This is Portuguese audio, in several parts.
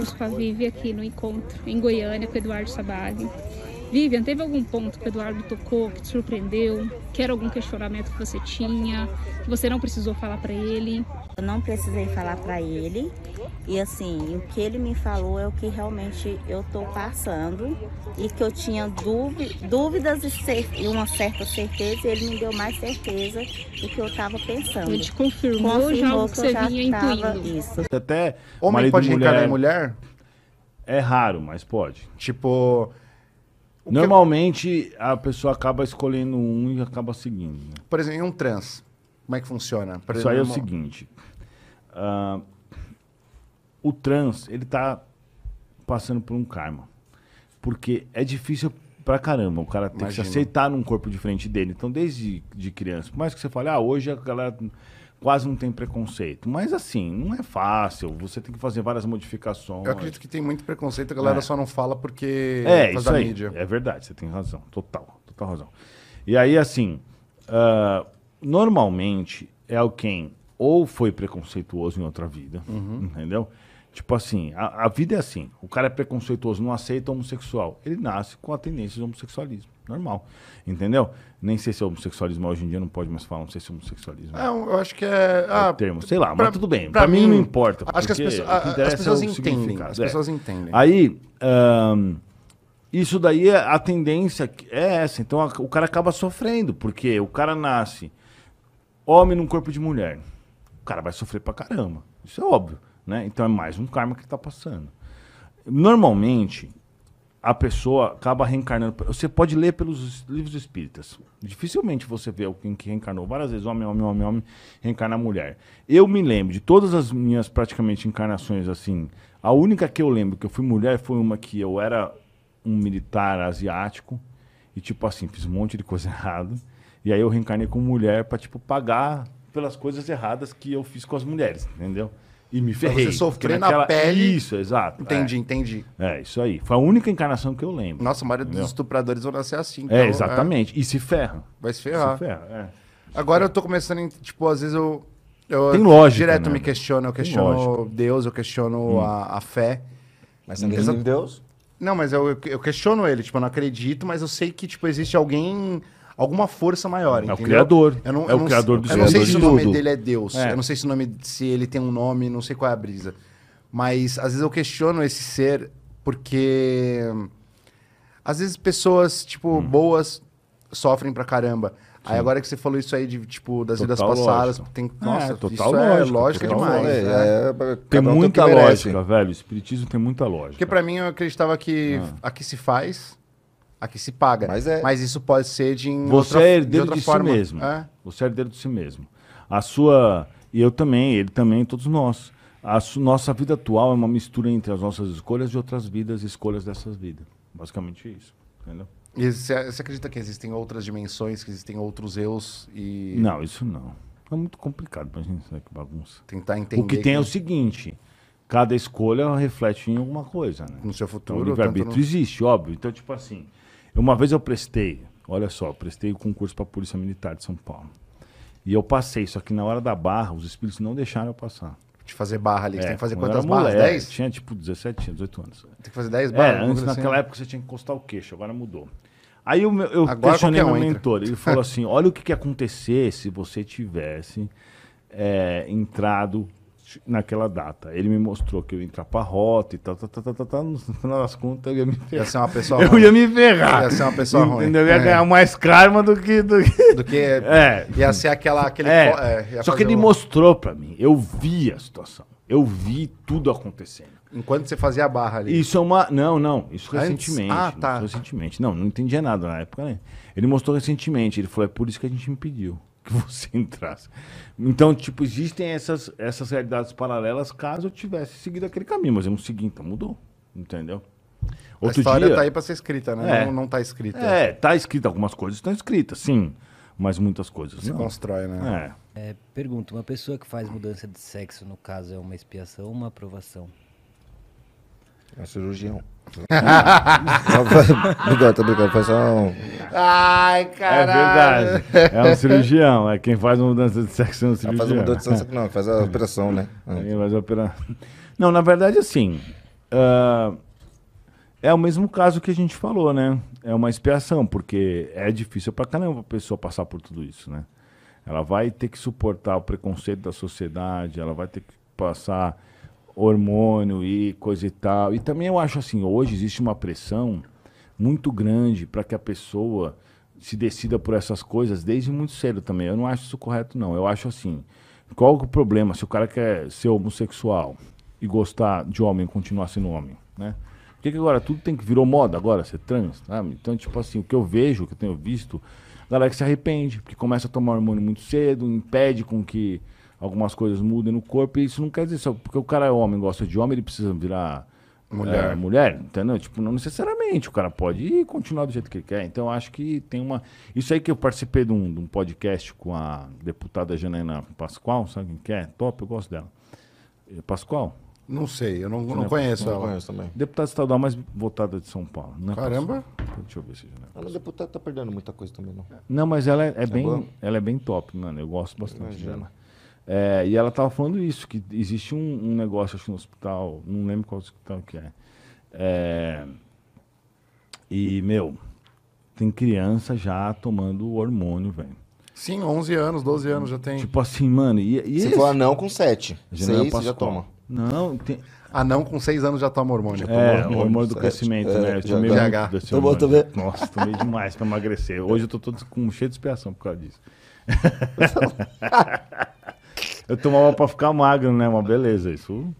perguntas com a Vivi aqui no encontro, em Goiânia, com o Eduardo Sabag. Vivian, teve algum ponto que o Eduardo tocou que te surpreendeu? Que era algum questionamento que você tinha, que você não precisou falar para ele? Eu não precisei falar para ele. E assim, o que ele me falou é o que realmente eu tô passando e que eu tinha dúvidas e, uma certa certeza, e ele me deu mais certeza do que eu estava pensando. Ele te confirmou, confirmou já o que, que você vinha intuindo. Isso. Até homem pode reencarnar em mulher? É raro, mas pode. Tipo, Normalmente a pessoa acaba escolhendo um e acaba seguindo. Né? Por exemplo, em um trans, como é que funciona? Por Isso exemplo, aí é o uma... seguinte. Uh, o trans, ele tá passando por um karma. Porque é difícil pra caramba o cara ter que se aceitar num corpo diferente dele. Então, desde de criança, por mais que você fale, ah, hoje a galera quase não tem preconceito. Mas assim, não é fácil. Você tem que fazer várias modificações. Eu acredito que tem muito preconceito, a galera é. só não fala porque é isso aí. mídia. É verdade, você tem razão. Total, total razão. E aí, assim, uh, normalmente é alguém ou foi preconceituoso em outra vida, uhum. entendeu? Tipo assim, a, a, vida é assim. O cara é preconceituoso, não aceita homossexual. Ele nasce com a tendência de homossexualismo. Normal. Entendeu? Nem sei se é homossexualismo hoje em dia não pode mais falar, não sei se é homossexualismo. É, eu acho que é. Ah, é termo, sei lá, pra, mas tudo bem. Pra, pra mim, mim, não importa. Acho que as, pessoas, a, as pessoas é entendem. As pessoas é. entendem. Aí, um, isso daí, é, a tendência é essa. Então a, o cara acaba sofrendo, porque o cara nasce homem num corpo de mulher. O cara vai sofrer pra caramba. Isso é óbvio. Né? Então é mais um karma que está passando. Normalmente, a pessoa acaba reencarnando. Você pode ler pelos livros espíritas. Dificilmente você vê alguém que reencarnou várias vezes, homem, homem, homem, homem, reencarna mulher. Eu me lembro de todas as minhas praticamente encarnações assim. A única que eu lembro que eu fui mulher foi uma que eu era um militar asiático e tipo assim, fiz um monte de coisa errada. E aí eu reencarnei como mulher para tipo pagar pelas coisas erradas que eu fiz com as mulheres, entendeu? E me ferrei. Pra você sofrer naquela... na pele. Isso, exato. Entendi, é. entendi. É, isso aí. Foi a única encarnação que eu lembro. Nossa, a maioria dos estupradores vão nascer assim. Então, é, exatamente. É... E se ferra. Vai se ferrar. Se ferra, é. Agora eu tô começando, tipo, às vezes eu. eu Tem lógica. Direto né? me questiono. Eu questiono Deus, eu questiono hum. a, a, fé. Mas você não acredita em Deus? Não, mas eu, eu questiono ele. Tipo, eu não acredito, mas eu sei que, tipo, existe alguém alguma força maior. É o criador. Eu não, é eu o não, criador do Eu não sei se o nome dele é Deus. É. Eu não sei se o nome se ele tem um nome, não sei qual é a brisa. Mas às vezes eu questiono esse ser porque às vezes pessoas tipo hum. boas sofrem pra caramba. Sim. Aí agora que você falou isso aí de tipo das total vidas passadas, lógico. tem nossa, é, total lógica, é lógica demais. É, é, tem muita lógica, velho. O espiritismo tem muita lógica. Porque para mim eu acreditava que ah. aqui se faz Aqui se paga. Mas, é... Mas isso pode ser de Você outra, é herdeiro de, de si mesmo. É? Você é herdeiro de si mesmo. A sua. E eu também, ele também, todos nós. A nossa vida atual é uma mistura entre as nossas escolhas de outras vidas escolhas dessas vidas. Basicamente isso. Entendeu? E você, você acredita que existem outras dimensões, que existem outros eus e. Não, isso não. É muito complicado pra gente saber que bagunça. Tentar entender. O que tem que... é o seguinte: cada escolha reflete em alguma coisa, né? No seu futuro. Então, o livre-arbítrio no... existe, óbvio. Então, tipo assim. Uma vez eu prestei, olha só, prestei o concurso para a Polícia Militar de São Paulo. E eu passei, só que na hora da barra, os espíritos não deixaram eu passar. De fazer barra ali, é, você tem que fazer quantas barras? Moleque, 10? Tinha tipo 17, 18 anos. Tem que fazer 10 barras? É, antes naquela assim. época você tinha que encostar o queixo, agora mudou. Aí eu, eu agora questionei meu mentor, ele falou assim, olha o que, que ia acontecer se você tivesse é, entrado naquela data. Ele me mostrou que eu ia entrar pra rota e tal, tal, tal, tal, tal, no final das contas eu ia me ferrar. Ia ser uma pessoa Eu ruim. ia me ferrar. Ia ser uma pessoa ruim. Entendeu? Eu ia é. ganhar mais karma do que... Do que, do que é. Ia ser aquela... Aquele é. é Só que ele um... mostrou pra mim. Eu vi a situação. Eu vi tudo acontecendo. Enquanto você fazia a barra ali. Isso é uma... Não, não. Isso Antes? recentemente. Ah, tá. Recentemente. Não, não entendia nada na época, né? Ele mostrou recentemente. Ele falou, é por isso que a gente impediu que você entrasse. Então, tipo, existem essas, essas realidades paralelas caso eu tivesse seguido aquele caminho, mas eu não segui, então mudou. Entendeu? Outro a história dia, tá aí para ser escrita, né? É, não, não tá escrita. É, tá escrita. Algumas coisas estão escritas, sim. Mas muitas coisas Se não. constrói, né? É. é. Pergunta, uma pessoa que faz mudança de sexo, no caso, é uma expiação ou uma aprovação? É um cirurgião. Bigode, tá brincando, foi só um... Ai, caralho. É verdade. É um cirurgião. É quem faz uma mudança de sexo é um cirurgião. Faz uma mudança de sexo, não, faz a operação, né? Quem faz a operação. Não, na verdade, assim, ah, é o mesmo caso que a gente falou, né? É uma expiação, porque é difícil pra caramba a pessoa passar por tudo isso, né? Ela vai ter que suportar o preconceito da sociedade, ela vai ter que passar hormônio e coisa e tal. E também eu acho assim, hoje existe uma pressão muito grande para que a pessoa se decida por essas coisas desde muito cedo também. Eu não acho isso correto, não. Eu acho assim, qual é o problema se o cara quer ser homossexual e gostar de homem continuar sendo homem, né? Por que, que agora tudo tem que virou moda agora, ser trans, sabe? Então, tipo assim, o que eu vejo, o que eu tenho visto, a galera que se arrepende, porque começa a tomar hormônio muito cedo, impede com que algumas coisas mudem no corpo, e isso não quer dizer só porque o cara é homem, gosta de homem, ele precisa virar Mulher. é, mulher, entendeu? Tipo, não necessariamente, o cara pode ir continuar do jeito que ele quer. Então, eu acho que tem uma... Isso aí que eu participei de um, de um podcast com a deputada Janaína Pascoal, sabe quem que é? Top, eu gosto dela. Eh, Pascoal? Não sei, eu não, não é conheço Não ela. conheço também. Deputada estadual mais votada de São Paulo. Não é Caramba. Pascoal? Deixa eu ver se é Janaína A nossa deputada tá perdendo muita coisa também, não. Não, mas ela é, é bem, boa? ela é bem top, mano. Eu gosto bastante Imagino. dela. É, e ela tava falando isso, que existe um, um negócio, acho no hospital, não lembro qual hospital que é. É, E, meu, tem criança já tomando hormônio, velho. Sim, 11 anos, 12 anos já tem. Tipo assim, mano, e, e Se esse- for anão, com sete. Janaína Seis, você já Pascoal. toma. Não, tem, Anão com 6 anos já toma hormônio. é, hormônio, o hormônio do sete. crescimento, É, né? Eu já- tomei já- muito desse Tomou também? Nossa, tomei demais pra emagrecer. Hoje eu tô todo com cheio de expiação por causa disso. eu tomava pra ficar magro, né? Uma beleza, isso.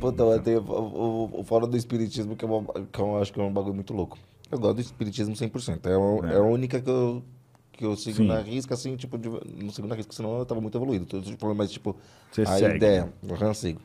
Puta, mas tem fora do espiritismo, que, é uma, que eu acho que é um bagulho muito louco. Eu gosto do espiritismo 100%. É, o- é a única que eu, que eu sigo Sim. na risca, assim, tipo, de, não sigo na risca, senão eu tava muito evoluído. Tô falando, mas, tipo, Você a segue. ideia, eu já sigo.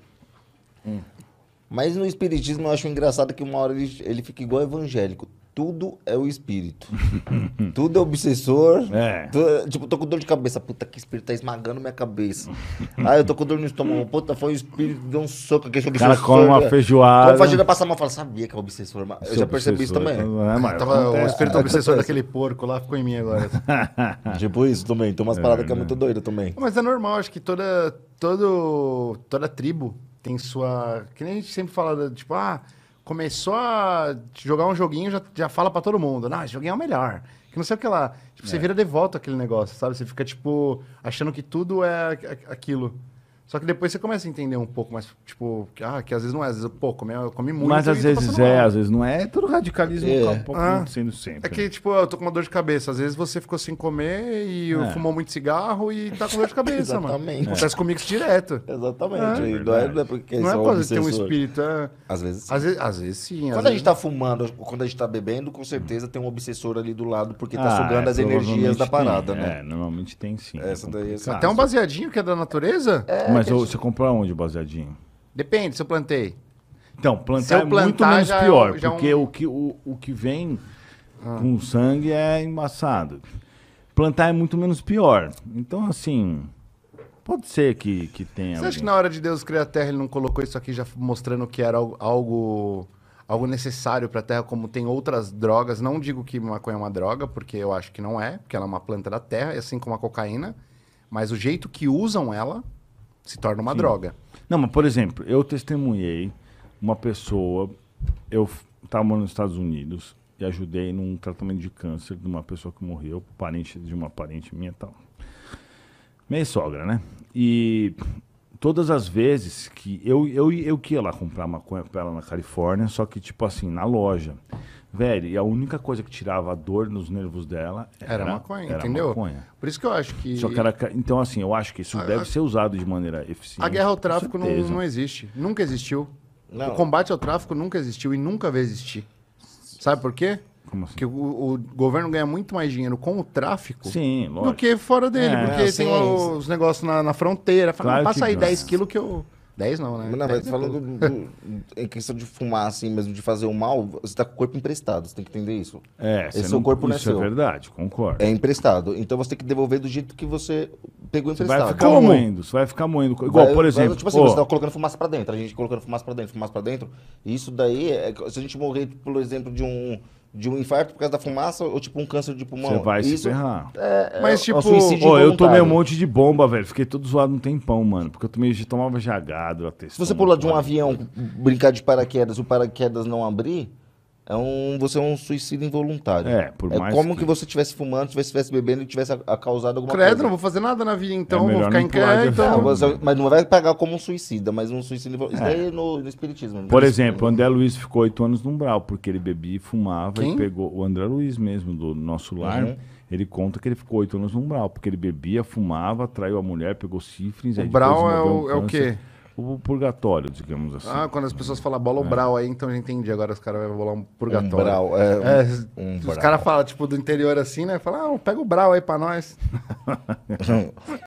Mas no espiritismo eu acho engraçado que uma hora ele, ele fica igual evangélico. Tudo é o espírito. Tudo é obsessor. É. Tu- tipo, tô com dor de cabeça. Puta, que espírito tá esmagando minha cabeça. ah, eu tô com dor no estômago. Puta, foi o espírito que deu um soco aqui. O cara come uma feijoada. Como fazenda passa mal, fala, sabia que é obsessor. Mas eu já percebi isso também. É, mas Tava o espírito obsessor daquele porco lá ficou em mim agora. Tipo isso também. Tem umas paradas que é muito doida também. Mas é normal, acho que toda, todo, toda tribo tem sua. Que nem a gente sempre fala, tipo, ah, começou a jogar um joguinho, já, já fala pra todo mundo. Não, esse joguinho é o melhor. Que não sei o que lá. Tipo, você vira de volta aquele negócio, sabe? Você fica, tipo, achando que tudo é a- aquilo. Só que depois você começa a entender um pouco mais, tipo, que, ah, que às vezes não é, às vezes, pô, comi, eu comi muito. Mas às vezes é, mal. às vezes não é. É todo radicalismo É. um pouco Ah. acontecendo sempre. É que, tipo, eu tô com uma dor de cabeça. Às vezes você ficou sem comer e É. fumou muito cigarro e tá com dor de cabeça, mano. Exatamente. Acontece comigo isso direto. Exatamente. É E não, é, não é porque não é por causa de ter um espírito. É... Às vezes sim. Às, vezes, às vezes sim. às Quando a vezes... gente tá fumando, quando a gente tá bebendo, com certeza tem um obsessor ali do lado, porque tá Ah, sugando é, as energias da parada, tem. né? É, normalmente tem sim. Essa daí é complicado. Até um baseadinho que é da natureza? Mas ô, você comprou onde o baseadinho? Depende, se eu plantei. Então, Se plantar eu é muito plantar, menos já é pior, já é porque um- o, que, o, o que vem com sangue é embaçado. Plantar é muito menos pior. Então, assim, pode ser que, que tenha. Você acha que na hora de Deus criar a Terra ele não colocou isso aqui já mostrando que era algo, algo, necessário pra Terra, como tem outras drogas? Não digo que maconha é uma droga, porque eu acho que não é, porque ela é uma planta da Terra, assim como a cocaína. Mas o jeito que usam ela se torna uma droga. Não, mas por exemplo, eu testemunhei uma pessoa, eu estava morando nos Estados Unidos e ajudei num tratamento de câncer de uma pessoa que morreu, parente de uma parente minha tal. Minha sogra, né? E todas as vezes que eu, eu, eu que ia lá comprar maconha pra ela na Califórnia, só que tipo assim, na loja. Velho, e a única coisa que tirava a dor nos nervos dela Era, maconha, era entendeu? maconha. Por isso que eu acho que Só que era, então assim, eu acho que isso A- deve a- ser usado de maneira eficiente. a guerra ao tráfico não, não existe. Nunca existiu. Não. O combate ao tráfico nunca existiu e nunca vai existir. Sabe por quê? Como assim? Porque o, o governo ganha muito mais dinheiro com o tráfico Sim, do que fora dele. É, porque sim. tem os negócios na, na fronteira. Fala, Claro passa aí ganha. 10 quilos que eu... 10 não, né? Mas Não, 10 mas é falando do- do- em questão de fumar, assim mesmo, de fazer o mal, você tá com o corpo emprestado, você tem que entender isso. É, você Esse não, seu corpo não é isso é seu. verdade, concordo. É emprestado. Então você tem que devolver do jeito que você pegou Você emprestado. vai ficar Como? moendo, você vai ficar moendo. Igual, Vai- por vai- exemplo, Tipo assim, você tá colocando fumaça pra dentro, a gente colocando fumaça pra dentro, fumaça pra dentro. Isso daí, é, se a gente morrer, por exemplo, de um, de um infarto por causa da fumaça ou tipo um câncer de pulmão. Você vai se Isso ferrar. é, é Mas, um tipo, suicídio Ô, eu tomei um monte de bomba, velho. Fiquei todo zoado um tempão, mano. Porque eu tomei, tomava jagado, até. Se você pular de um avião, brincar de paraquedas, o paraquedas não abrir, é um, você é um suicídio involuntário. É, por mais como que- que, você estivesse fumando, estivesse bebendo e tivesse a, a causado alguma Credo, não coisa. vou fazer nada na vida, então. É vou ficar não em casa. Não, Então... você- mas não vai pagar como um suicida, mas um suicídio involuntário. Isso daí é no, no espiritismo. Por exemplo, o André Luiz ficou oito anos no umbral, porque ele bebia e fumava Quem? e pegou. O André Luiz mesmo, do nosso lar, Uhum. ele conta que ele ficou oito anos no umbral, porque ele bebia, fumava, traiu a mulher, pegou sífilis. O depois é o, um é o quê? O purgatório, digamos assim. Ah, quando as pessoas falam bola ou brau aí, então eu já entendi. Agora os caras vão bolar um purgatório. Umbral, é, É, um os caras falam, tipo, do interior assim, né? Fala, ah, pega o brau aí pra nós.